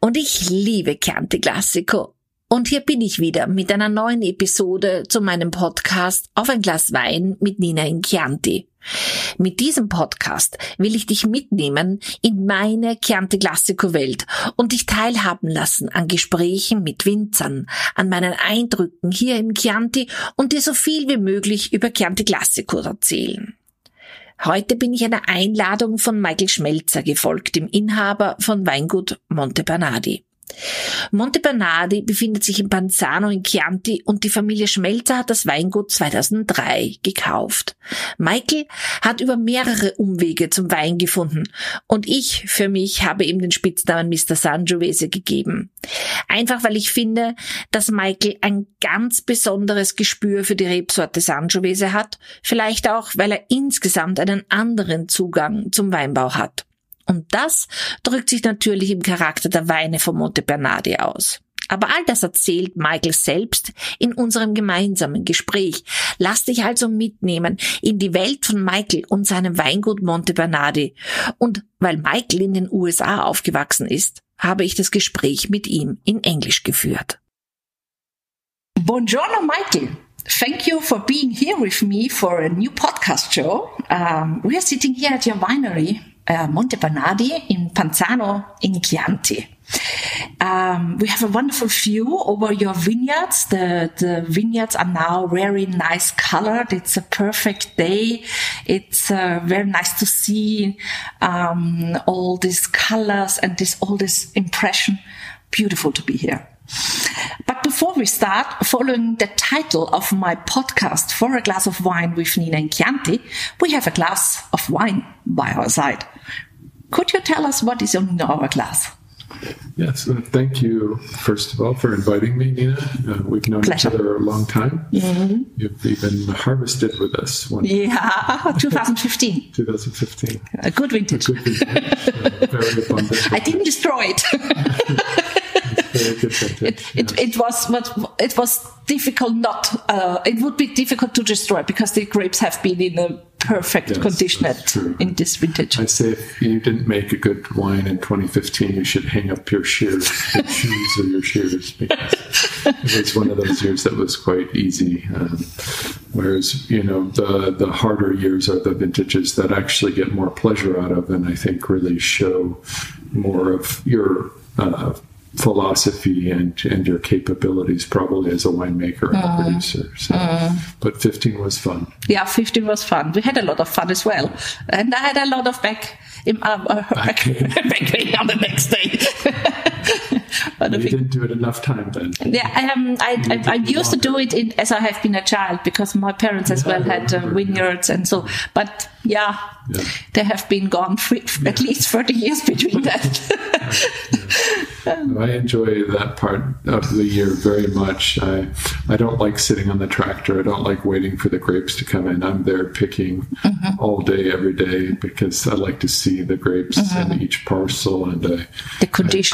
und ich liebe Chianti Classico. Und hier bin ich wieder mit einer neuen Episode zu meinem Podcast Auf ein Glas Wein mit Nina in Chianti. Mit diesem Podcast will ich dich mitnehmen in meine Chianti Classico Welt und dich teilhaben lassen an Gesprächen mit Winzern, an meinen Eindrücken hier im Chianti und dir so viel wie möglich über Chianti Classico erzählen. Heute bin ich einer Einladung von Michael Schmelzer gefolgt, dem Inhaber von Weingut Monte Bernardi. Monte Bernardi befindet sich in Panzano in Chianti und die Familie Schmelzer hat das Weingut 2003 gekauft. Michael hat über mehrere Umwege zum Wein gefunden und ich für mich habe ihm den Spitznamen Mr. Sangiovese gegeben. Einfach weil ich finde, dass Michael ein ganz besonderes Gespür für die Rebsorte Sangiovese hat, vielleicht auch, weil er insgesamt einen anderen Zugang zum Weinbau hat. Und das drückt sich natürlich im Charakter der Weine von Monte Bernardi aus. Aber all das erzählt Michael selbst in unserem gemeinsamen Gespräch. Lass dich also mitnehmen in die Welt von Michael und seinem Weingut Monte Bernardi. Und weil Michael in den USA aufgewachsen ist, habe ich das Gespräch mit ihm in Englisch geführt. Buongiorno, Michael. Thank you for being here with me for a new podcast show. Um, we are sitting here at your winery uh, Monte Bernardi in Panzano in Chianti. Um, we have a wonderful view over your vineyards. The, the vineyards are now very nice colored. It's a perfect day. It's uh, very nice to see um, all these colors and this all this impression. Beautiful to be here. But before we start, following the title of my podcast, For a Glass of Wine with Nina and Chianti, we have a glass of wine by our side. Could you tell us what is in our glass? Yes, uh, thank you, first of all, for inviting me, Nina. Uh, we've known Pleasure. each other a long time. Mhm. You've even harvested with us one Yeah, 2015. 2015. A good vintage. Good vintage, uh, very abundant. I didn't destroy it. It, it, it was but it was difficult not uh, it would be difficult to destroy because the grapes have been in a perfect Yes, condition at, in this vintage. I say if you didn't make a good wine in 2015, you should hang up your shears, your shoes or your shears because it was one of those years that was quite easy. Um, whereas, you know, the, the harder years are the vintages that actually get more pleasure out of and I think really show more of your uh, philosophy and, and your capabilities probably as a winemaker and a producer. So, But 15 was fun. yeah, 15 was fun. We had a lot of fun as well, and I had a lot of back in, um, uh, back, back pain on the next day. but You didn't do it enough time then. Yeah, I, um, I, I, I used to do it in, as I have been a child because my parents as Yeah, well had uh, vineyards and so. But yeah, Yeah. they have been gone for at least thirty years between that. I enjoy that part of the year very much. I I don't like sitting on the tractor. I don't like waiting for the grapes to come in. I'm there picking all day, every day because I like to see the grapes in each parcel, and I, the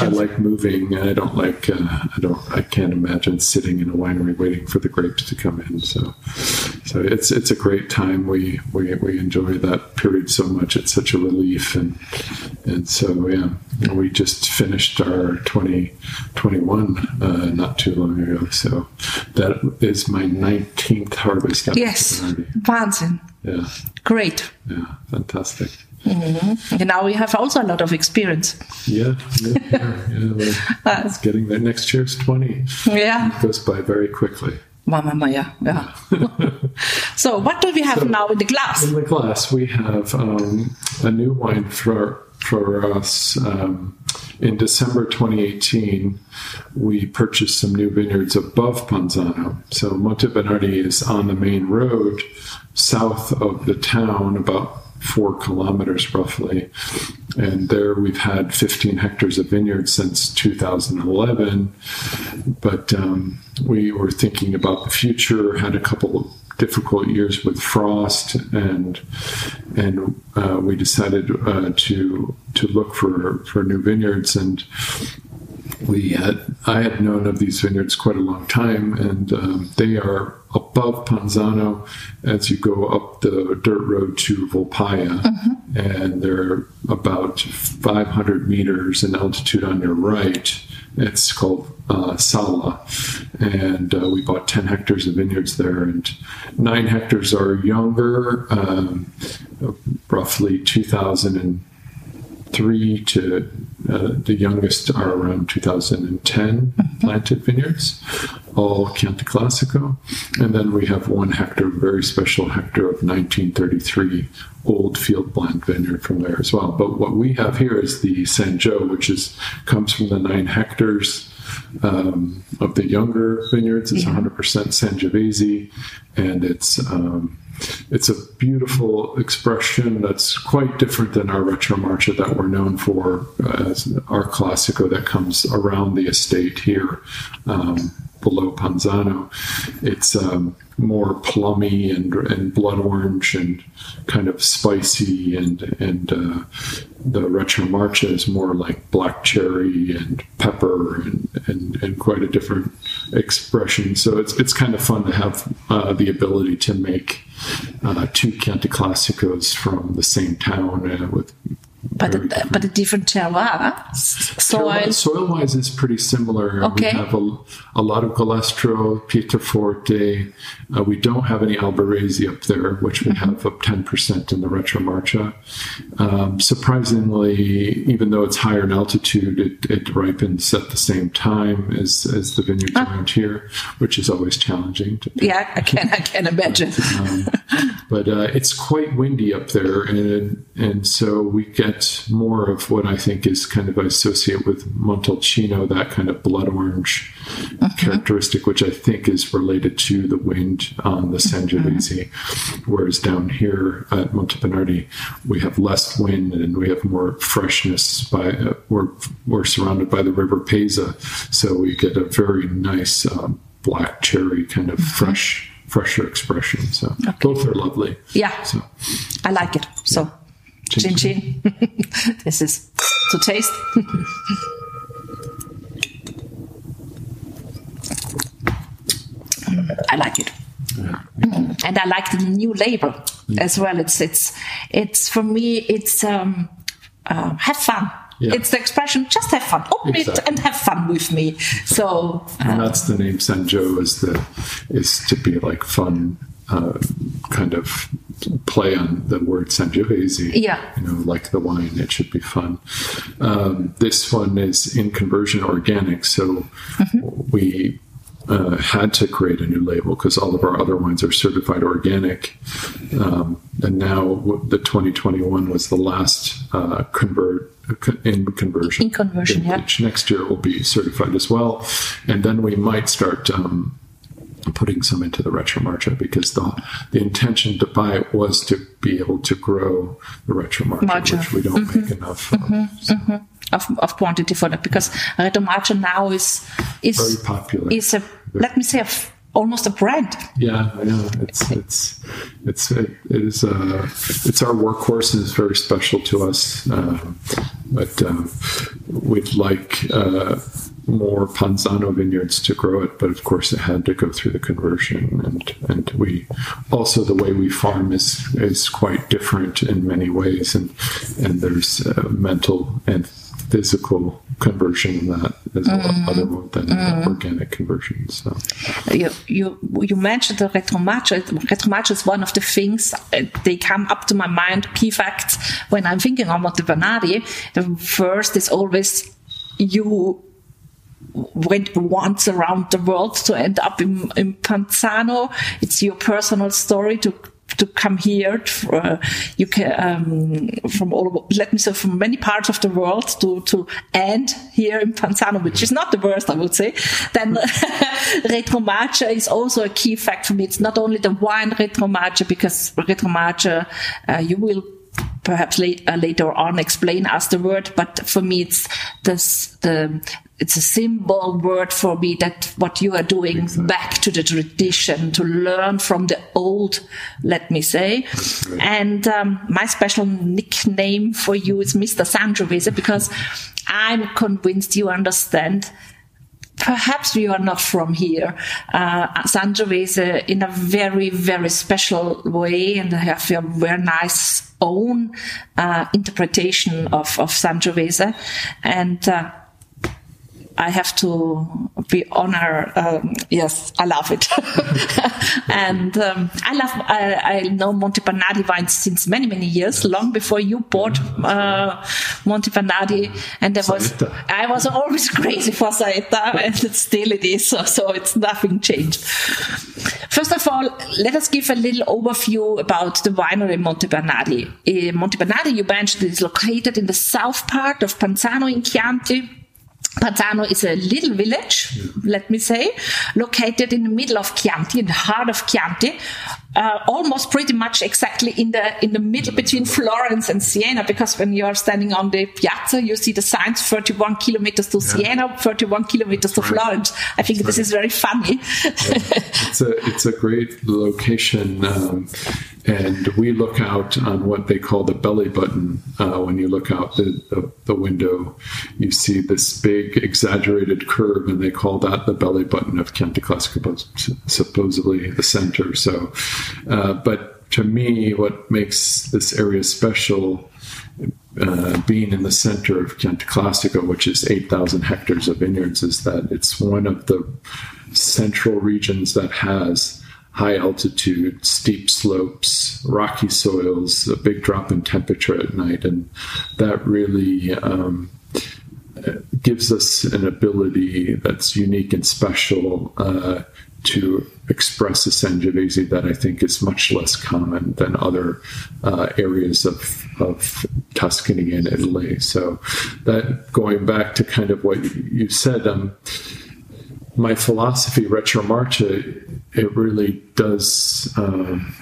I, I like moving. And I don't like uh, I don't I can't imagine sitting in a winery waiting for the grapes to come in. So so it's it's a great time. We we, we enjoy that period so much. It's such a relief, and and so yeah, we just finished our 2021 uh, not too long ago. So that is my 19th harvest. yes. Wahnsinn. Yeah, Great. yeah, fantastic. And now we have also a lot of experience. Yeah, yeah, yeah, yeah we're- it's getting there. Next year's 20. Yeah, It goes by very quickly. Mama Mia. Yeah. so what do we have So- now in the glass? In the glass, we have um, a new wine for for us. Um, in December 2018, we purchased some new vineyards above Panzano. So Monte Bernardi is on the main road south of the town, about four kilometers roughly. And there we've had 15 hectares of vineyards since 2011. But um, we were thinking about the future, had a couple of difficult years with frost, and and uh, we decided uh, to to look for for new vineyards. And we had I had known of these vineyards quite a long time, and um, they are above Panzano. As you go up the dirt road to Volpaia, and they're about 500 meters in altitude on your right. It's called uh, Sala, and uh, we bought 10 hectares of vineyards there, and nine hectares are younger, um, roughly 2003 to uh, the youngest are around 2010 planted vineyards, all Chianti Classico. And then we have one hectare, very special hectare of 1933 old field blend vineyard from there as well. But what we have here is the Sanjo, which is comes from the nine hectares um, of the younger vineyards. It's 100% Sangiovese, and it's um, it's a beautiful expression that's quite different than our Retromarcia that we're known for as our Classico that comes around the estate here um, below Panzano. It's um, more plummy and, and blood orange and kind of spicy, and and uh, the Retromarcia is more like black cherry and pepper and, and, and quite a different expression. So it's it's kind of fun to have uh, the ability to make uh, two Chianti Classicos from the same town uh, with. But a, but a different terroir. Soil. Soil wise is pretty similar. Okay. We have a, a lot of Galestro, Pietraforte. Uh, we don't have any Albarese up there, which we have up 10% in the Retromarcia. Um, surprisingly, even though it's higher in altitude, it, it ripens at the same time as, as the vineyards around here, which is always challenging to Yeah, I can I can imagine. um, but uh, it's quite windy up there, and and so we get more of what I think is kind of I associate with Montalcino, that kind of blood orange characteristic, which I think is related to the wind on the Sangiovese. Whereas down here at Montebernardi, we have less wind and we have more freshness. By uh, we're we're surrounded by the River Pesa, so we get a very nice um, black cherry kind of fresh fresher expression. So both are lovely. Yeah. So I like it. So, chin chin. this is to taste. I like it. And I like the new label as well. It's it's it's for me. It's um, uh, have fun. Yeah. It's the expression. Just have fun. Open it and have fun with me. So and that's the name Sanjo is the is to be like fun uh, kind of play on the word Sangiovese. Yeah. You know, like the wine, it should be fun. Um, this one is in conversion organic, so we uh, had to create a new label because all of our other wines are certified organic. Um, and now the 2021 was the last uh, convert in conversion. In conversion, yeah. Next year will be certified as well, and then we might start. Um, putting some into the Retromarcia because the the intention to buy it was to be able to grow the Retromarcia, Marcia. which we don't make enough of. So, of, of quantity for that because Retromarcia now is is Very popular. Is a let me say a f almost a brand. yeah, I know it's it's it's it, it is uh, it's our workhorse and it's very special to us. Um, but um, we'd like uh, more Panzano vineyards to grow it, but of course it had to go through the conversion, and and we also the way we farm is is quite different in many ways, and and there's uh, mental and physical conversion in that as well, other than organic conversion. So You you you mentioned the Retromarcia. Retromarcia is one of the things uh, they come up to my mind. Key facts when I'm thinking about the Bernardi. The first is always you went once around the world to end up in, in Panzano. It's your personal story to to come here. Uh, you can um, from all let me say from many parts of the world to to end here in Panzano, which is not the worst, I would say. Then Retromarcia is also a key fact for me. It's not only the wine Retromarcia because Retromarcia uh, you will perhaps uh, later on explain us the word, but for me it's this, the, it's a symbol word for me that what you are doing exactly. back to the tradition to learn from the old, let me say. And um, my special nickname for you is Mr. Sangiovese because I'm convinced you understand perhaps you are not from here. Uh, Sangiovese in a very, very special way and have a very nice own uh, interpretation of, of Sangiovese. And uh, I have to be honored. Um, yes, I love it, and um, I love. I, I, know Monte Bernardi wines since many many years, long before you bought uh, Monte Bernardi, and there was I was always crazy for Saetta, and still it is. So, so it's nothing changed. First of all, let us give a little overview about the winery Monte Bernardi. Uh, Monte Bernardi, you mentioned, is located in the south part of Panzano in Chianti Panzano is a little village, let me say, located in the middle of Chianti, in the heart of Chianti, uh, almost pretty much exactly in the in the middle between Florence and Siena. Because when you are standing on the piazza, you see the signs: 31 kilometers to yeah. Siena, 31 kilometers to Florence. I think That's this right. is very funny. Yeah. It's a it's a great location, um, and we look out on what they call the belly button. Uh, when you look out the, the, the window, you see this big exaggerated curve, and they call that the belly button of Chianti Classico, supposedly the center. So uh, but to me, what makes this area special, uh, being in the center of Chianti Classico, which is 8,000 hectares of vineyards, is that it's one of the central regions that has high altitude, steep slopes, rocky soils, a big drop in temperature at night, and that really um, gives us an ability that's unique and special uh, to express a Sangiovese that I think is much less common than other uh, areas of, of Tuscany and Italy. So that going back to kind of what you said, um, my philosophy, Retromarcia, it really does. Um,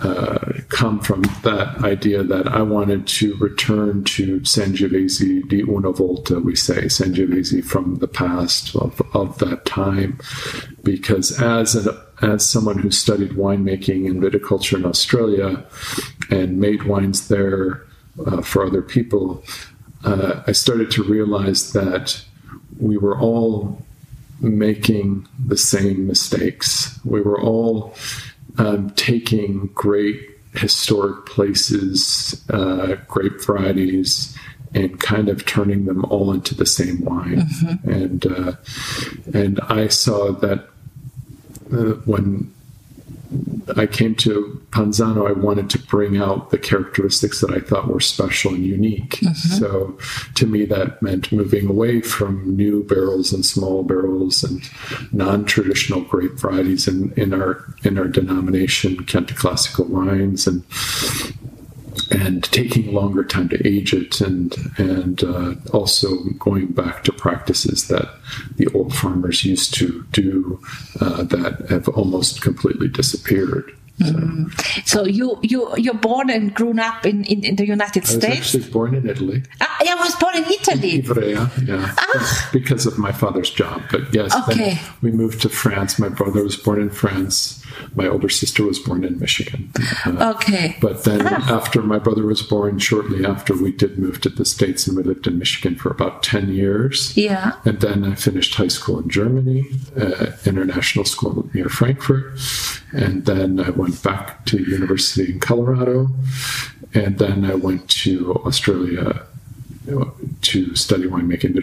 uh, come from that idea that I wanted to return to Sangiovese di una volta, we say, Sangiovese from the past of, of that time, because as an, as someone who studied winemaking and viticulture in Australia and made wines there uh, for other people, uh, I started to realize that we were all making the same mistakes. We were all um, taking great historic places, uh, grape varieties, and kind of turning them all into the same wine. Mm-hmm. And uh, and I saw that uh, when I came to Panzano, I wanted to bring out the characteristics that I thought were special and unique. Mm-hmm. So to me, that meant moving away from new barrels and small barrels and non-traditional grape varieties in, in our in our denomination, Chianti Classical wines, and and taking longer time to age it, and and uh, also going back to practices that the old farmers used to do uh, that have almost completely disappeared. So. Mm. so, you you you're born and grown up in, in, in the United States. I was Actually, born in Italy. Ah, I was born in Italy. In Ivrea, yeah, ah. because of my father's job. But yes, okay. we moved to France. My brother was born in France. My older sister was born in Michigan. Uh, okay. But then ah. after my brother was born, shortly after, we did move to the States and we lived in Michigan for about 10 years. Yeah. And then I finished high school in Germany, uh, international school near Frankfurt. And then I went back to university in Colorado. And then I went to Australia to study winemaking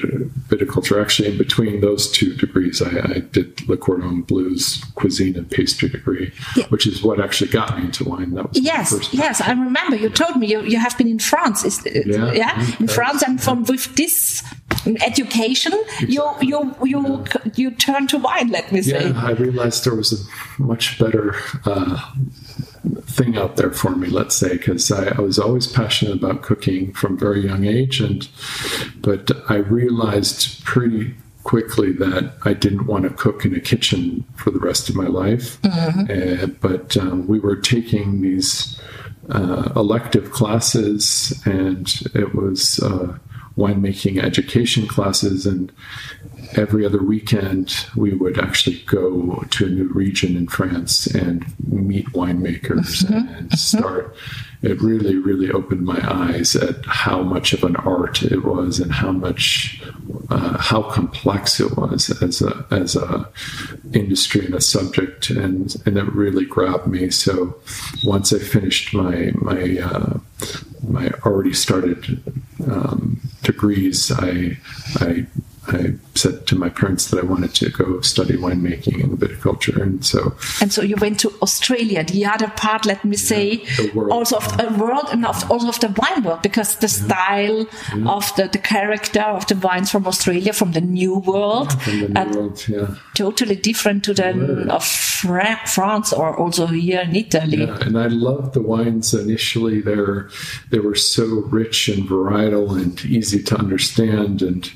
viticulture. Actually, in between those two degrees, I, I did Le Cordon Bleu's cuisine and pastry degree, yeah. which is what actually got me into wine. That was yes, yes, I remember you told me you, you have been in France. Is, yeah, yeah, in France, and from with this education, exactly. you you you you turn to wine. Let me say. Yeah, I realized there was a much better. Uh, thing out there for me, let's say, because I, I, was always passionate about cooking from very young age, and but I realized pretty quickly that I didn't want to cook in a kitchen for the rest of my life. Uh, but um, we were taking these uh, elective classes, and it was uh, winemaking education classes. And every other weekend, we would actually go to a new region in France and meet winemakers mm-hmm. and start. It really, really opened my eyes at how much of an art it was and how much, uh, how complex it was as a as a industry and a subject, and and it really grabbed me. So once I finished my my uh, my already started um, degrees, I I I said to my parents that I wanted to go study winemaking and viticulture, and so And so you went to Australia, the other part, let me say, also of the world and of, also of the wine world, because the style of the, the character of the wines from Australia, from the New World, the new world, yeah. totally different to the of Fra- France or also here in Italy. Yeah, and I loved the wines initially. They're they were so rich and varietal and easy to understand and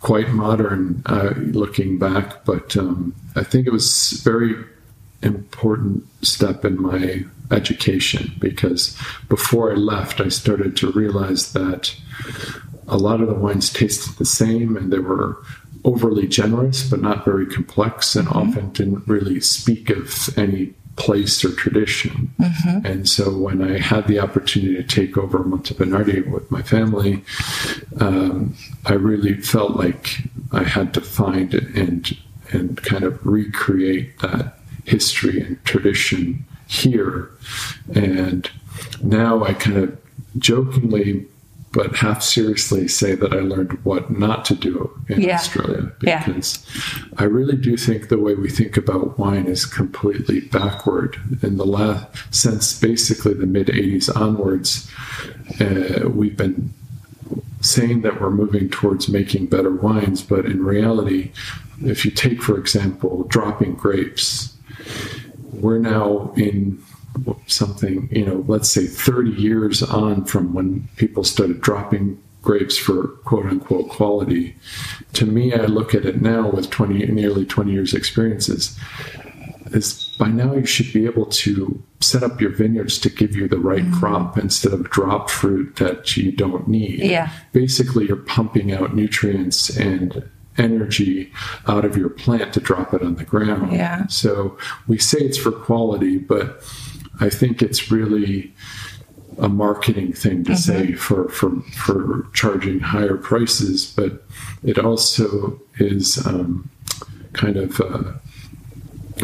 quite modern uh, looking back. But um, I think it was a very important step in my education because before I left, I started to realize that a lot of the wines tasted the same and they were overly generous but not very complex and often didn't really speak of any place or tradition. And so when I had the opportunity to take over Monte Bernardi with my family, um, I really felt like I had to find and and kind of recreate that history and tradition here. And now I kind of jokingly but half seriously say that I learned what not to do in Yeah. Australia Yeah. because I really do think the way we think about wine is completely backward. In the last since basically the mid '80s onwards, uh, we've been saying that we're moving towards making better wines, but in reality, if you take, for example, dropping grapes, we're now in something, you know, let's say 30 years on from when people started dropping grapes for quote unquote quality. To me, I look at it now with 20, nearly 20 years experiences is by now you should be able to set up your vineyards to give you the right mm-hmm. crop instead of drop fruit that you don't need. Yeah. Basically, you're pumping out nutrients and energy out of your plant to drop it on the ground. Yeah. So we say it's for quality, but I think it's really a marketing thing to say for, for for charging higher prices, but it also is um, kind of uh,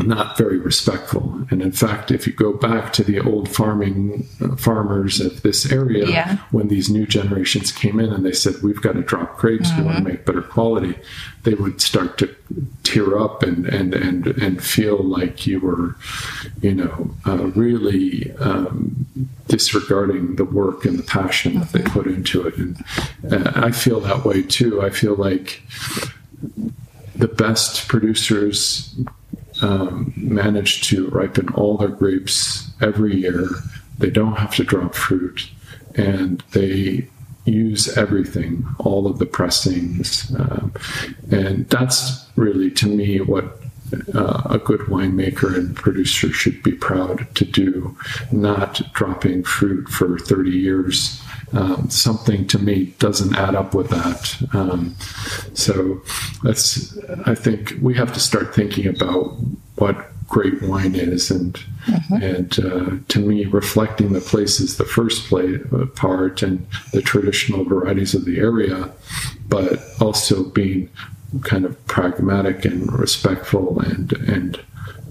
not very respectful. And in fact, if you go back to the old farming uh, farmers of this area, Yeah. when these new generations came in and they said, "We've got to drop grapes, we want to make better quality," they would start to tear up and and and and feel like you were, you know, uh, really um, disregarding the work and the passion that they put into it. And uh, I feel that way too. I feel like the best producers um, manage to ripen all their grapes every year. They don't have to drop fruit, and they use everything, all of the pressings, um, and that's really to me what. Uh, a good winemaker and producer should be proud to do, not dropping fruit for 30 years. Um, something to me doesn't add up with that. Um, so that's, I think we have to start thinking about what great wine is, and and uh, to me, reflecting the place is the first play, uh, part, and the traditional varieties of the area, but also being kind of pragmatic and respectful and and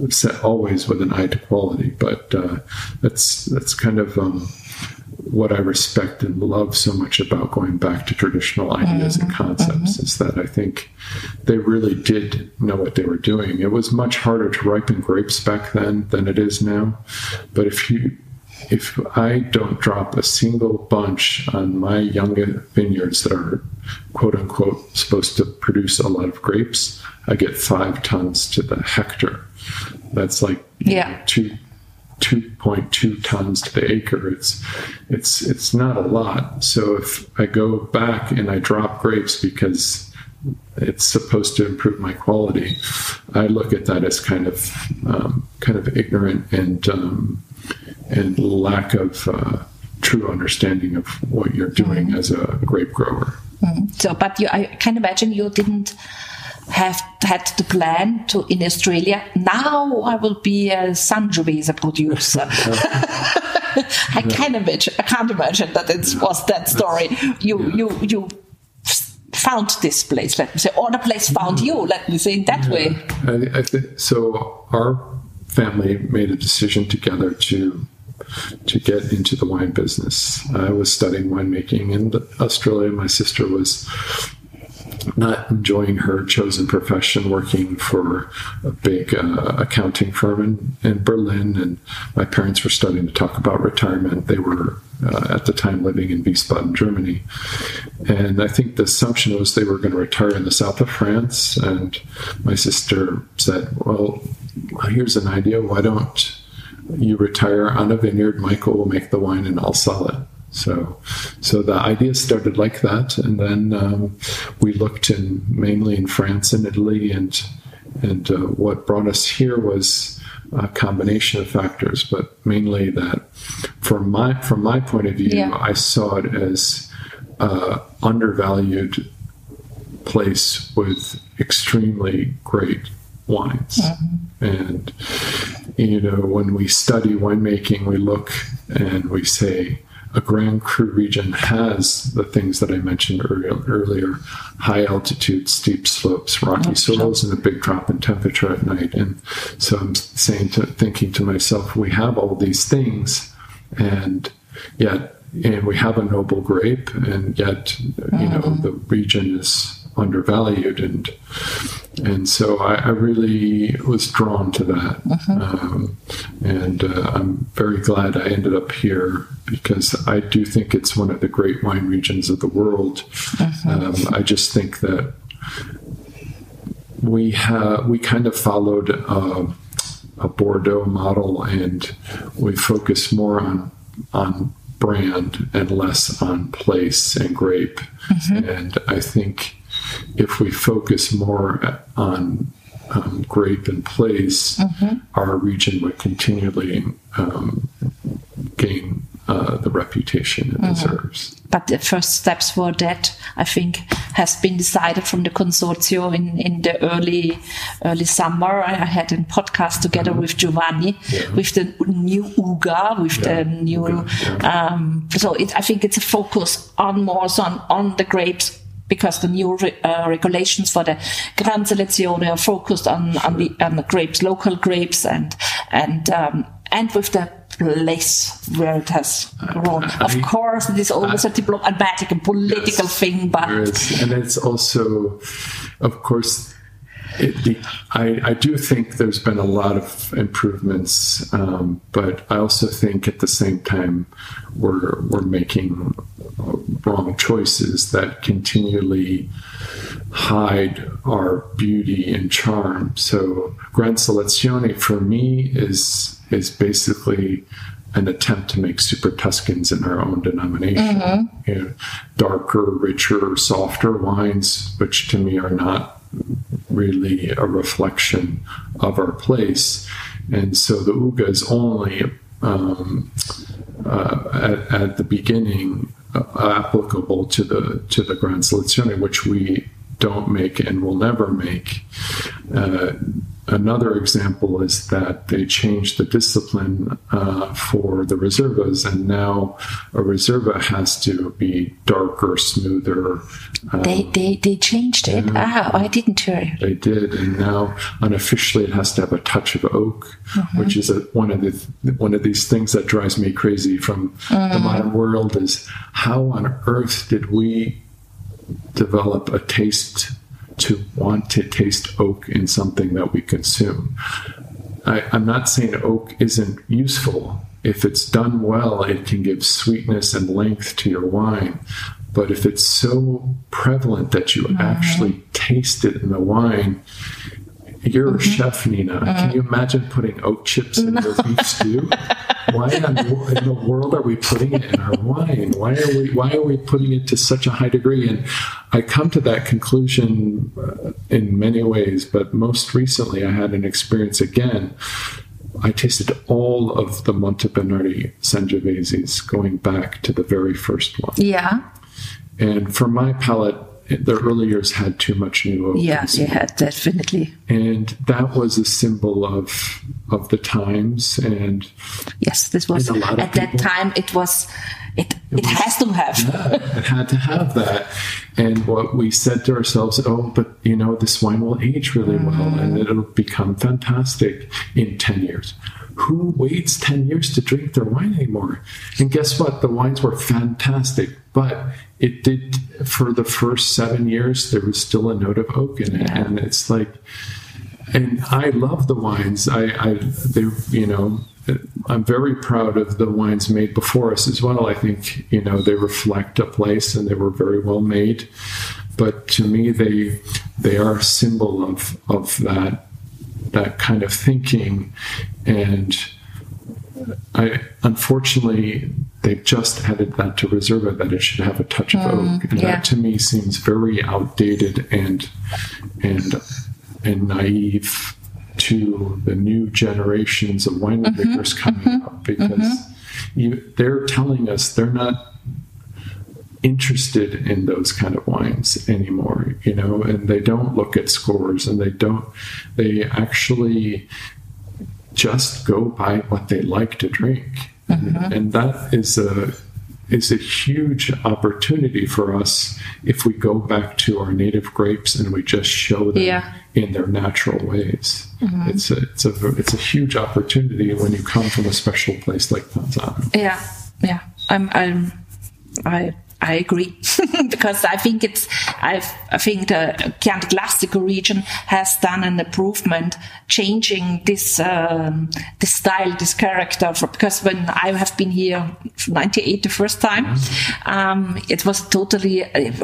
set always with an eye to quality. But uh, that's that's kind of um, what I respect and love so much about going back to traditional ideas and mm-hmm. concepts mm-hmm. is that I think they really did know what they were doing. It was much harder to ripen grapes back then than it is now. But if you if I don't drop a single bunch on my young vineyards that are quote unquote supposed to produce a lot of grapes, I get five tons to the hectare. That's like Yeah. two 2.2 tons to the acre. It's it's it's not a lot. So if I go back and I drop grapes because it's supposed to improve my quality. I look at that as kind of um, kind of ignorant and um, and lack of uh, true understanding of what you're doing as a grape grower. So, but you, I can imagine you didn't have had the plan to in Australia. Now I will be a Sangiovese producer. I can imagine. I can't imagine that it was that story. You you you found this place. Let me say, or the place found mm-hmm. you. Let me say in that way. I, I think so. Our family made a decision together to to get into the wine business. I was studying winemaking in Australia. My sister was not enjoying her chosen profession, working for a big uh, accounting firm in, in Berlin. And my parents were starting to talk about retirement. They were uh, at the time living in Wiesbaden, Germany. And I think the assumption was they were going to retire in the south of France. And my sister said, Well, here's an idea. Why don't you retire on a vineyard? Michael will make the wine and I'll sell it. So, so the idea started like that, and then um, we looked in mainly in France and Italy, and and uh, what brought us here was a combination of factors, but mainly that from my from my point of view, Yeah. I saw it as uh, undervalued place with extremely great wines. And, you know, when we study winemaking, we look and we say a Grand Cru region has the things that I mentioned earlier, earlier high altitude, steep slopes, rocky oh, soils, and a big drop in temperature at night. And so I'm saying to, thinking to myself, we have all these things, and yet, and we have a noble grape, and yet, you know, mm-hmm. the region is undervalued. And and so I, I really was drawn to that. Um, and uh, I'm very glad I ended up here because I do think it's one of the great wine regions of the world. Um, I just think that we have we kind of followed uh, a Bordeaux model and we focus more on on brand and less on place and grape. And I think if we focus more on um, grape and place, our region would continually um, gain uh, the reputation it deserves. But the first steps for that, I think, has been decided from the consortium in, in the early early summer. I had a podcast together with Giovanni, with the new UGA, with Yeah, the new. UGA, Um, so it, I think it's a focus on more on, on the grapes because the new re, uh, regulations for the Gran Selezione are focused on on the, on the grapes, local grapes, and and um, and with the place where it has grown. of course, it is always a diplomatic and political Yes. thing, but and it's also, of course, it, the, I, I do think there's been a lot of improvements, um, but I also think at the same time we're we're making wrong choices that continually hide our beauty and charm. So Gran Selezione for me is is basically an attempt to make super Tuscans in our own denomination. You know, darker, richer, softer wines, which to me are not really a reflection of our place. And so the Uga is only um, uh, at, at the beginning uh, applicable to the to the Gran Selezione, which we don't make and will never make. Uh, another example is that they changed the discipline uh, for the reservas, and now a reserva has to be darker, smoother. Uh, they they, they changed it. Ah, I didn't hear. they did, and now unofficially it has to have a touch of oak, which is a, one of the one of these things that drives me crazy from the modern world. Is how on earth did we develop a taste to want to taste oak in something that we consume? I, I'm not saying oak isn't useful. If it's done well, it can give sweetness and length to your wine. But if it's so prevalent that you mm-hmm. actually taste it in the wine, you're a chef, Nina. Can you imagine putting oak chips in your beef stew? Why in the, world are we putting it in our wine? Why are we Why are we putting it to such a high degree? And I come to that conclusion uh, in many ways, but most recently I had an experience again. I tasted all of the Monte Bernardi Sangioveses going back to the very first one. Yeah. And for my palate, the early years had too much new oak. Yeah, you had definitely. And that was a symbol of of the times and Yes, this was a lot of at that time. It was. It it, has to have. yeah, it had to have that. And what we said to ourselves, oh, but you know, this wine will age really well and mm-hmm. it'll become fantastic in 10 years. Who waits 10 years to drink their wine anymore? And guess what? The wines were fantastic, but it did, for the first seven years, there was still a note of oak in it. And it's like, and I love the wines. I, I, they, you know, I'm very proud of the wines made before us as well. I think, you know, they reflect a place and they were very well made. But to me, they, they are a symbol of, of that, that kind of thinking. And I, unfortunately, they've just added that to Reserva that it should have a touch of hmm, oak, and yeah. that to me seems very outdated and and and naive to the new generations of winemakers mm-hmm, coming mm-hmm, up because mm-hmm. you, they're telling us they're not interested in those kind of wines anymore you know? And they don't look at scores and they don't they actually just go by what they like to drink and, and that is a is a huge opportunity for us if we go back to our native grapes and we just show them Yeah. in their natural ways. Mm-hmm. It's a it's a it's a huge opportunity when you come from a special place like Panzano. Yeah, yeah. I'm, I'm, I, I agree because I think it's, I've, I think the Chianti Classico region has done an improvement, changing this, um, this style, this character. For, because when I have been here, '98 the first time, um, it was totally.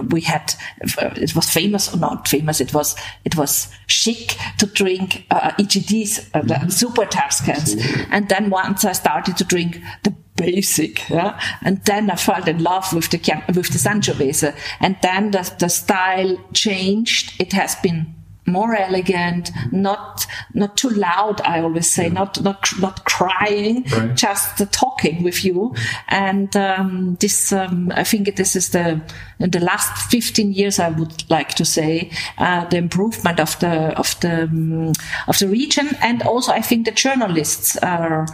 We had, it was famous or not famous. It was, it was chic to drink uh, IGTs, uh, the super Tuscans, and then once I started to drink the basic, yeah? and then I fell in love with the with the Sangiovese, and then the, the style changed. It has been more elegant, not not too loud. I always say, not not not crying, Right. just uh, talking with you. And um, this, um, I think, this is the in the last 15 years. I would like to say uh, the improvement of the of the um, of the region, and also I think the journalists are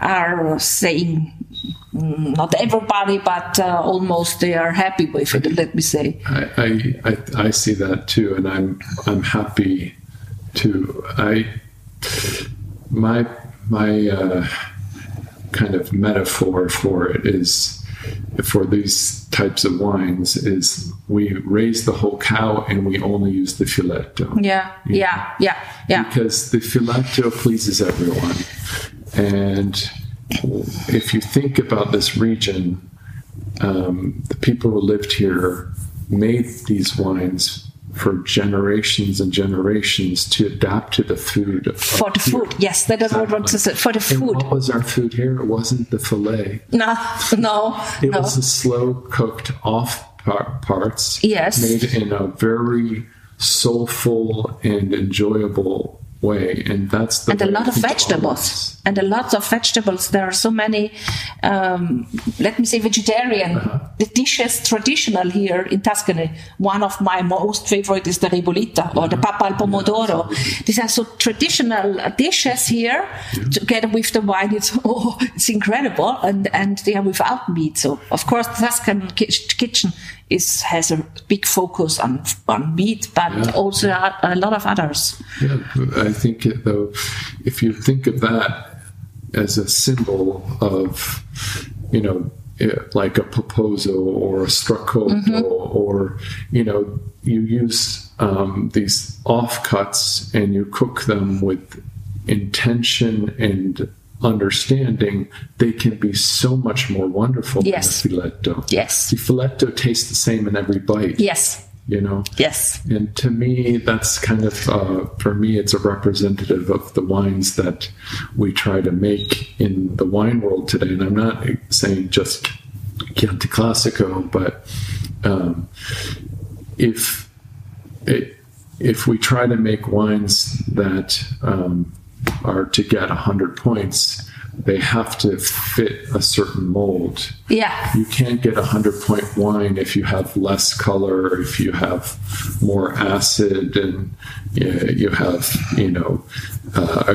are saying. Mm, Not everybody, but uh, almost they are happy with it. Let me say. I, I, I, I see that too, and I'm I'm happy to I my my uh, kind of metaphor for it is for these types of wines is we raise the whole cow and we only use the filetto Yeah, yeah, yeah, yeah. because the filetto pleases everyone. And if you think about this region, um, the people who lived here made these wines for generations and generations to adapt to the food. For the here. food, yes, that is what I want to say. For the And food, what was our food here? It wasn't the fillet. no, no, It no. was the slow cooked off parts. Yes. Made in a very soulful and enjoyable way. And that's the and a lot of vegetables. And a lot of vegetables. There are so many um, let me say vegetarian Uh-huh. the dishes traditional here in tuscany. One of my most favorite is the ribollita or the Uh-huh. pappa al pomodoro. these are so traditional dishes here together with the wine. It's oh it's incredible. And and they are without meat. So of course tuscan kitchen is has a big focus on on meat but Yeah. also a, a lot of others Yeah, I think though, if you think of that as a symbol of, you know, eh, like a peposo or a stracotto, or you know, you use um, these offcuts and you cook them with intention and understanding, they can be so much more wonderful Yes. than a filetto. Yes. the filetto tastes the same in every bite. yes you know. Yes. And to me, that's kind of, uh, for me, it's a representative of the wines that we try to make in the wine world today. And I'm not saying just Chianti Classico, but um, if it, if we try to make wines that um, are to get 100 points, they have to fit a certain mold. Yeah. You can't get a 100 point wine if you have less color, if you have more acid, and you, you have, you know, uh,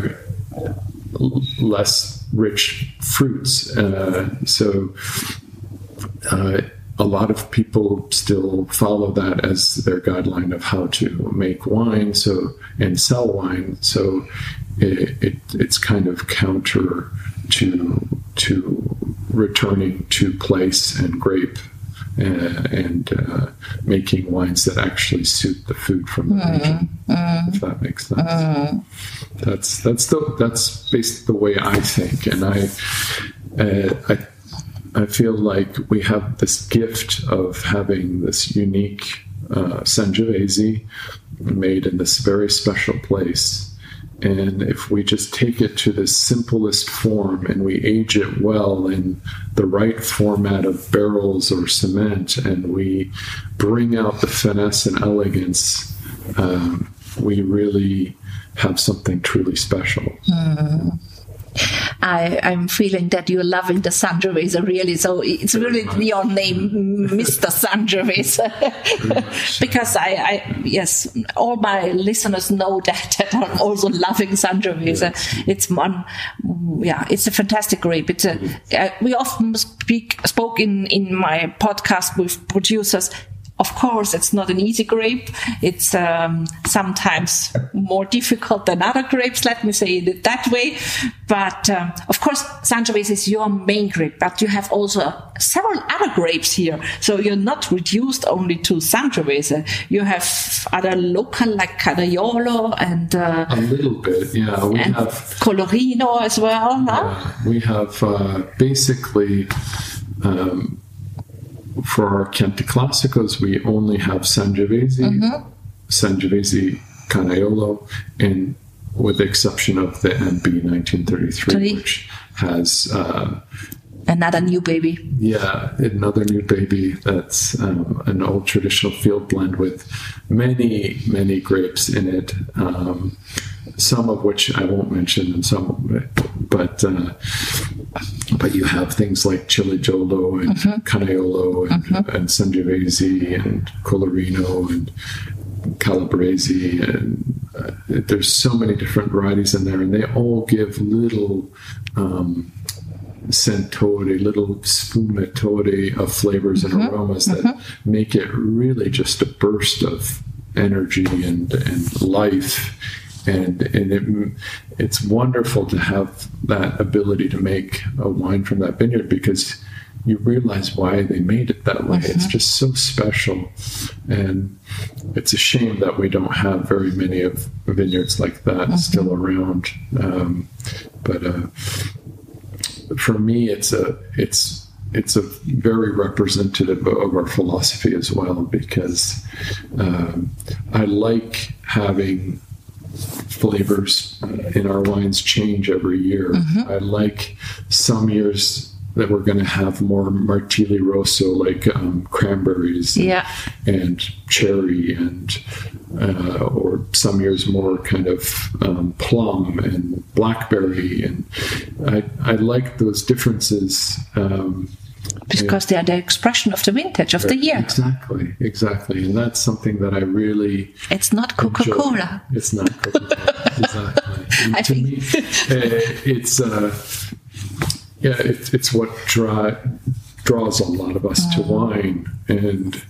less rich fruits. Uh, so, uh, a lot of people still follow that as their guideline of how to make wine so and sell wine so it, it, it's kind of counter to to returning to place and grape uh, and uh, making wines that actually suit the food from the Mm, region. If that makes sense, that's that's the that's basically the way I think, and I uh, I I feel like we have this gift of having this unique uh, Sangiovese made in this very special place. And if we just take it to the simplest form and we age it well in the right format of barrels or cement, and we bring out the finesse and elegance, um, we really have something truly special. I, I'm feeling that you're loving the Sangiovese really. So it's really your name, Mr. Sangiovese. because I, I, yes, all my listeners know that, that I'm also loving Sangiovese. It's one, yeah, it's a fantastic grape. It's a, uh, we often speak, spoke in, in my podcast with producers of course, it's not an easy grape. It's um, sometimes more difficult than other grapes, let me say it that way. But um, of course, Sangiovese is your main grape, but you have also several other grapes here. So you're not reduced only to Sangiovese. You have other local like Canaiolo and, uh, A little bit, yeah. We have Colorino as well. huh? Uh, we have uh, basically um, for our Chianti Classicos, we only have Sangiovese, Sangiovese Canaiolo, and with the exception of the MB 1933, Three. which has uh, Another new baby. yeah, another new baby that's um, an old traditional field blend with many, many grapes in it. Um, some of which I won't mention, and some, but uh, but you have things like Ciliegiolo and Canaiolo and, and Sangiovese and Colorino and Calabrese, and uh, there's so many different varieties in there, and they all give little. Um, sentore, little sfumatore of flavors and aromas that make it really just a burst of energy and, and life. And, and it, it's wonderful to have that ability to make a wine from that vineyard because you realize why they made it that way. It's just so special. And it's a shame that we don't have very many of vineyards like that still around. Um, but uh, for me, it's a it's it's a very representative of our philosophy as well because um, I like having flavors uh, in our wines change every year. I like some years that we're going to have more Martilli Rosso, like um, cranberries, and- Yeah. and cherry, and uh, or some years more kind of um, plum and blackberry, and I I like those differences. Um, Because they are the expression of the vintage of the year. Exactly, exactly, and that's something that I really It's not Coca Cola. It's not Coca-Cola. exactly. And I to think- me, uh, it's uh, yeah, it, it's what dra- draws a lot of us to Mm. wine, and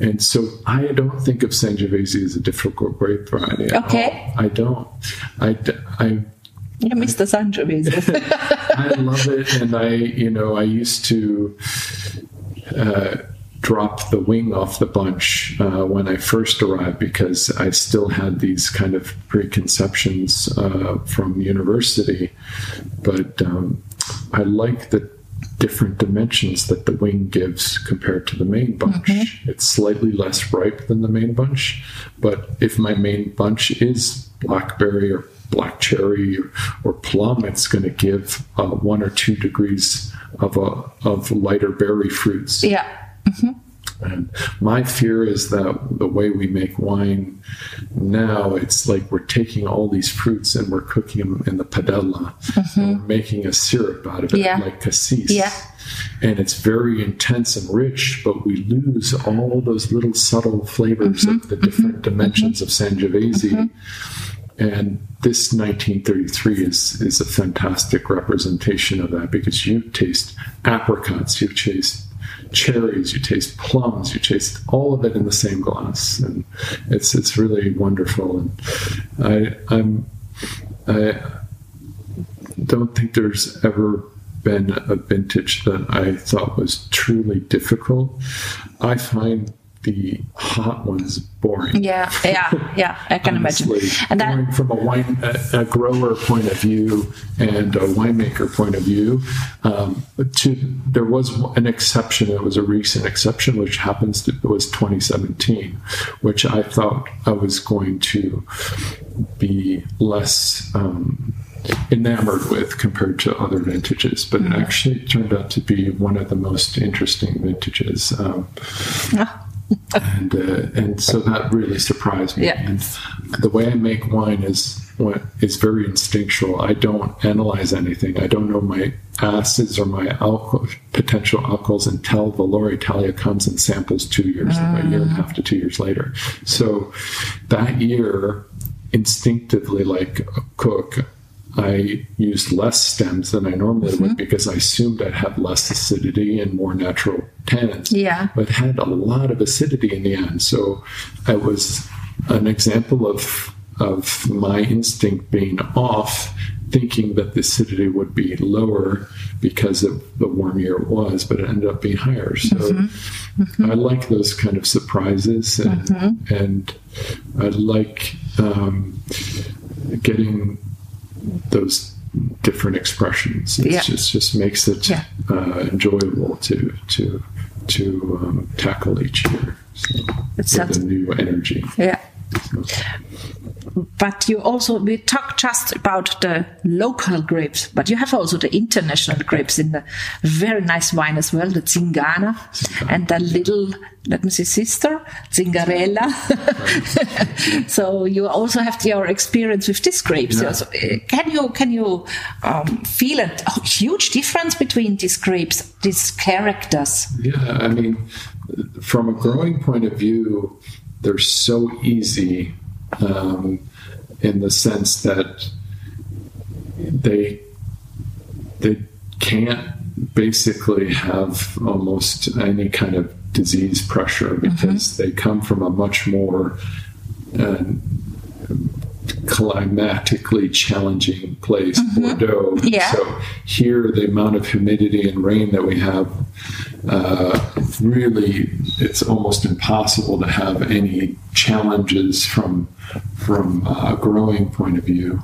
and so I don't think of Sangiovese as a difficult grape variety. Okay. I don't. I I Yeah, Mr. Sangiovese. I love it, and I, you know, I used to uh, drop the wing off the bunch uh, when I first arrived because I still had these kind of preconceptions uh, from university. But um, I like the different dimensions that the wing gives compared to the main bunch. It's slightly less ripe than the main bunch, but if my main bunch is blackberry or black cherry or, or plum, it's going to give uh, one or two degrees of a, of lighter berry fruits. Yeah. And my fear is that the way we make wine now, it's like we're taking all these fruits and we're cooking them in the padella and mm-hmm. we're making a syrup out of it, Yeah. like cassis. Yeah. And it's very intense and rich, but we lose all those little subtle flavors of mm-hmm. the different mm-hmm. dimensions of Sangiovese. And this 1933 is, is a fantastic representation of that because you taste apricots, you taste cherries, you taste plums, you taste all of it in the same glass, and it's it's really wonderful. And I I'm I don't think there's ever been a vintage that I thought was truly difficult. I find the hot ones boring. Yeah, yeah, yeah. I can Honestly, imagine. And that, going from a wine a, a grower point of view and a winemaker point of view, um, to there was an exception. It was a recent exception, which happens to was 2017, which I thought I was going to be less. Um, enamored with compared to other vintages but Mm-hmm. it actually turned out to be one of the most interesting vintages um, and uh, and so that really surprised me. Yeah. And the way I make wine is what is very instinctual. I don't analyze anything. I don't know my acids or my alcohol, potential alcohols until Valoritalia comes and samples two years, a year and a half to two years later. So that year, instinctively, like a cook. I used less stems than I normally would mm-hmm. because I assumed I'd have less acidity and more natural tannins Yeah. but had a lot of acidity in the end. So I was an example of of my instinct being off, thinking that the acidity would be lower because of the warm year it was, but it ended up being higher. So mm-hmm. Mm-hmm. I like those kind of surprises, and and I like um, getting those different expressions. It Yeah. just just makes it Yeah. uh, enjoyable to to to um, tackle each year so, It with sounds- a new energy. yeah. But you also we talk just about the local grapes, but you have also the international grapes in the very nice wine as well, the Tzingana and the little let me see sister Tzingarella. so you also have your experience with these grapes. Yeah. So, uh, can you can you um, feel a huge difference between these grapes, these characters? Yeah, I mean, from a growing point of view, they're so easy um, in the sense that they they can't basically have almost any kind of disease pressure because they come from a much more uh, climatically challenging place, Bordeaux. Yeah. So here, the amount of humidity and rain that we have, uh, really, it's almost impossible to have any challenges from from a growing point of view.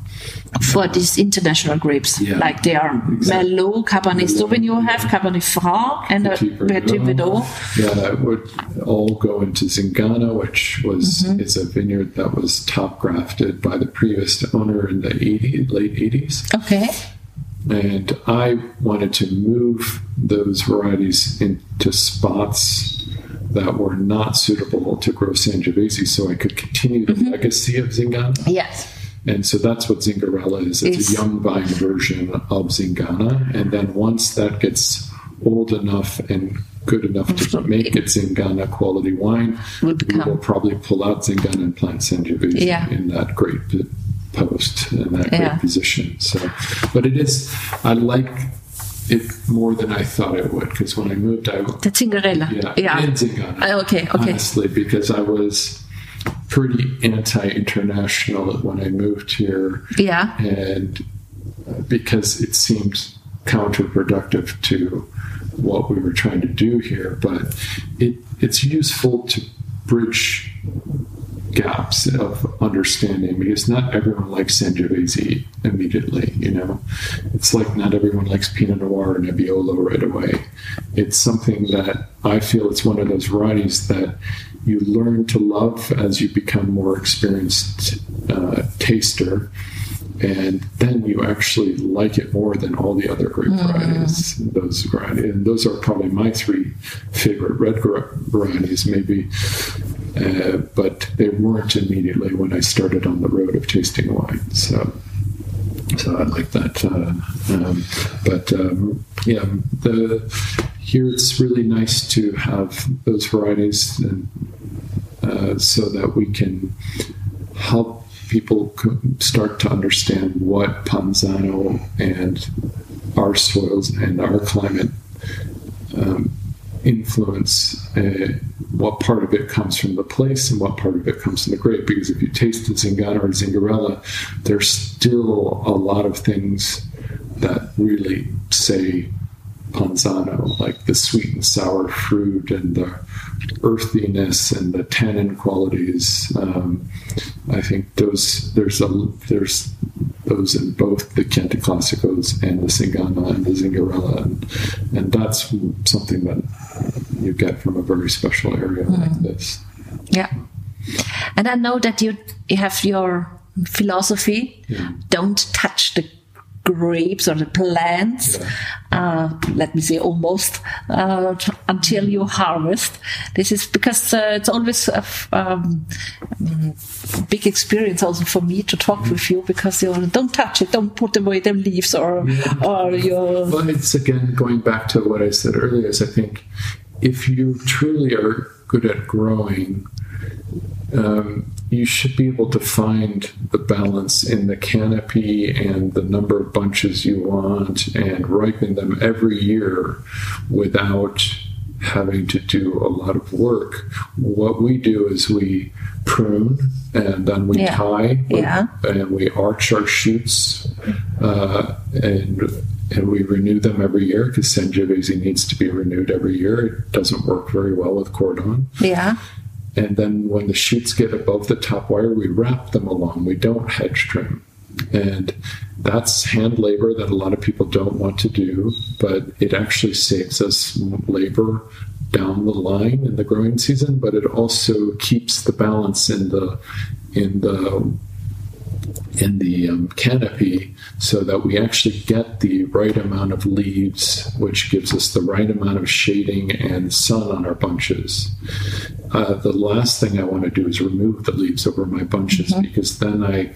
for these international grapes. Yeah. Like they are Exactly. Merlot, Cabernet Sauvignon have, Cabernet Franc, and uh, Petit Verdot. Yeah, that would all go into Tzingana, which was Mm-hmm. is a vineyard that was top grafted by the previous owner in the 80, late 80s. Okay. And I wanted to move those varieties into spots that were not suitable to grow Sangiovese so I could continue the Mm-hmm. legacy of Tzingana. Yes. And so that's what Tzingarella is. It's Is- a young vine version of Tzingana. And then once that gets old enough and good enough to make it Tzingana quality wine, Will we will probably pull out Tzingana and plant Sangiovese Yeah. in that great post in that Yeah. great position. So, but it is, I like it more than I thought it would because when I moved out, The Tzingarella. yeah, Yeah. Tzingana. Uh, okay, okay. Honestly, because I was pretty anti-international when I moved here, Yeah. and uh, because it seemed counterproductive to what we were trying to do here, but it it's useful to bridge gaps of understanding because not everyone likes Sangiovese immediately. You know, it's like not everyone likes Pinot Noir or Nebbiolo right away. It's something that I feel it's one of those varieties that you learn to love as you become more experienced uh, taster and then you actually like it more than all the other grape mm. varieties. Those varieties, and those are probably my three favorite red varieties, maybe. Uh, but they weren't immediately when I started on the road of tasting wine. So, so I like that. Uh, um, but um, yeah, the here it's really nice to have those varieties, and uh, so that we can help people start to understand what Panzano and our soils and our climate um, influence, uh, what part of it comes from the place and what part of it comes from the grape. Because if you taste the Zingano or Tzingarella, there's still a lot of things that really say Panzano, like the sweet and sour fruit and the earthiness and the tannin qualities. Um, I think those there's a there's those in both the Chianti Classicos and the Zingano and the Tzingarella, and, and that's something that you get from a very special area mm. like this. Yeah, and I know that you you have your philosophy: yeah. don't touch the grapes or the plants, yeah. uh, let me say almost, uh, until you harvest. This is because uh, it's always a um, big experience also for me to talk mm-hmm. with you because you don't touch it, don't put away the leaves or, yeah. or your. Well, it's again going back to what I said earlier is I think if you truly are good at growing, um, you should be able to find the balance in the canopy and the number of bunches you want and ripen them every year without having to do a lot of work. What we do is we prune and then we yeah. tie yeah. and we arch our shoots uh, and and we renew them every year because Sangiovese needs to be renewed every year. It doesn't work very well with cordon. Yeah. And then when the shoots get above the top wire, we wrap them along. We don't hedge trim. And that's hand labor that a lot of people don't want to do, but it actually saves us labor down the line in the growing season, but it also keeps the balance in the in the in the um, canopy so that we actually get the right amount of leaves, which gives us the right amount of shading and sun on our bunches. Uh, the last thing I want to do is remove the leaves over my bunches mm-hmm. because then I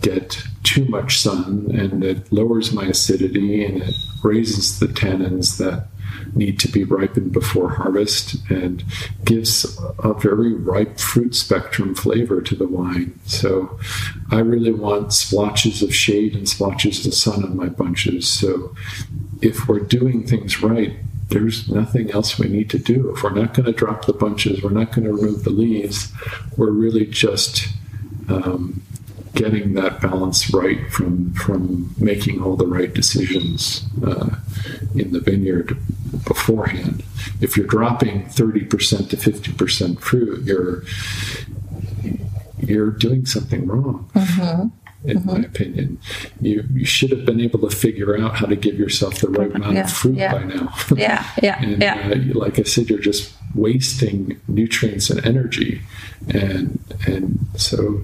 get too much sun and it lowers my acidity and it raises the tannins that need to be ripened before harvest and gives a very ripe fruit spectrum flavor to the wine. So I really want splotches of shade and splotches of sun on my bunches. So if we're doing things right, there's nothing else we need to do. If we're not going to drop the bunches, we're not going to remove the leaves, we're really just um, getting that balance right from from making all the right decisions uh, in the vineyard beforehand. If you're dropping 30% to 50% fruit, you're you're doing something wrong. Mm-hmm. In mm-hmm. my opinion, you, you should have been able to figure out how to give yourself the right amount yeah, of fruit yeah. by now. yeah, yeah, and yeah. Uh, like I said, you're just wasting nutrients and energy, and and so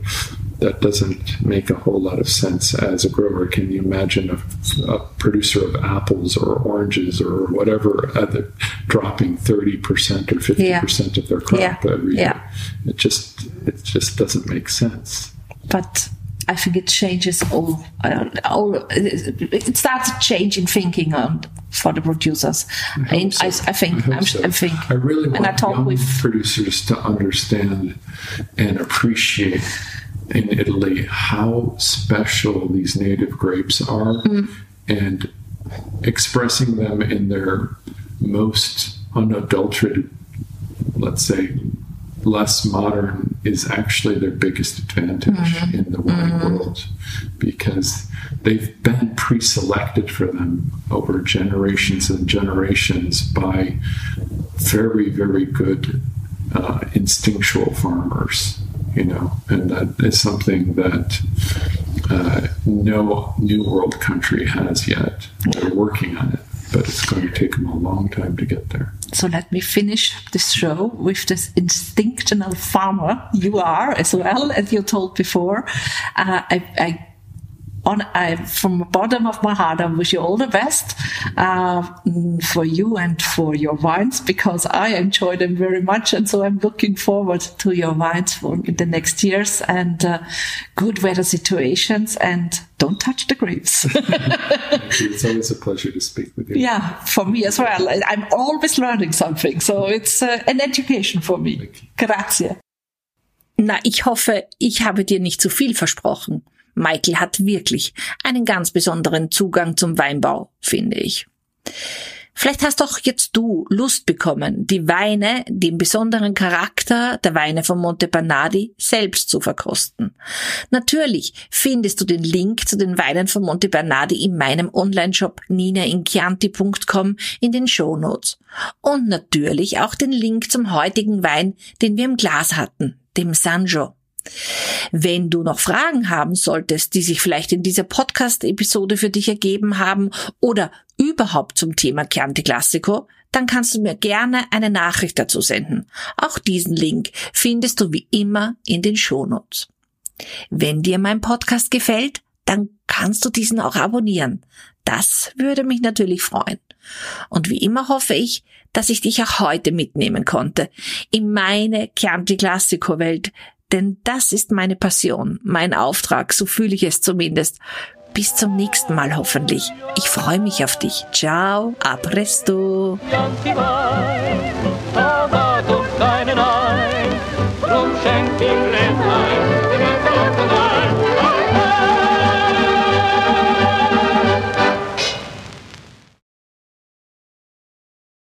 that doesn't make a whole lot of sense as a grower. Can you imagine a, a producer of apples or oranges or whatever other, dropping 30% or 50% yeah. of their crop yeah. every yeah. year? It just, it just doesn't make sense. But I think it changes all. Uh, all it starts changing thinking on for the producers. I, so. I, I think. I, so. I, think. I really want and I talk young with producers to understand and appreciate in Italy how special these native grapes are mm. and expressing them in their most unadulterated, let's say, less modern is actually their biggest advantage mm-hmm. in the wine mm-hmm. world because they've been pre-selected for them over generations and generations by very very good uh, instinctual farmers you know, and that is something that uh, no New World country has yet. They're working on it, but it's going to take them a long time to get there. So let me finish this show with this instinctional farmer you are as well, as you told before. Uh, I, I on I, from the bottom of my heart, I wish you all the best uh, for you and for your wines because I enjoy them very much, and so I'm looking forward to your wines for the next years and uh, good weather situations. And don't touch the grapes. it's always a pleasure to speak with you. Yeah, for me as well. I'm always learning something, so it's uh, an education for me. Grazie. Na, ich hoffe, ich habe dir nicht zu viel versprochen. Michael hat wirklich einen ganz besonderen Zugang zum Weinbau, finde ich. Vielleicht hast auch jetzt du Lust bekommen, die Weine, den besonderen Charakter der Weine von Monte Bernardi selbst zu verkosten. Natürlich findest du den Link zu den Weinen von Monte Bernardi in meinem Onlineshop ninainchianti.com in den Shownotes. Und natürlich auch den Link zum heutigen Wein, den wir im Glas hatten, dem Sanjo. Wenn du noch Fragen haben solltest, die sich vielleicht in dieser Podcast-Episode für dich ergeben haben oder überhaupt zum Thema Chianti Classico, dann kannst du mir gerne eine Nachricht dazu senden. Auch diesen Link findest du wie immer in den Shownotes. Wenn dir mein Podcast gefällt, dann kannst du diesen auch abonnieren. Das würde mich natürlich freuen. Und wie immer hoffe ich, dass ich dich auch heute mitnehmen konnte in meine Chianti Classico Welt, denn das ist meine Passion, mein Auftrag, so fühle ich es zumindest. Bis zum nächsten Mal hoffentlich. Ich freue mich auf dich. Ciao, a presto. Drum schenkt ihm Rentner,